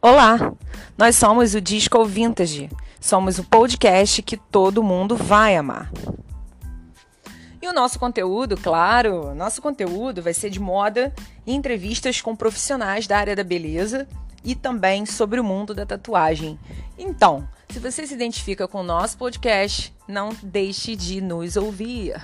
Olá, nós somos o Disco Vintage. Somos o podcast que todo mundo vai amar. E o nosso conteúdo, claro, nosso conteúdo vai ser de moda e entrevistas com profissionais da área da beleza e também sobre o mundo da tatuagem. Então, se você se identifica com o nosso podcast, não deixe de nos ouvir.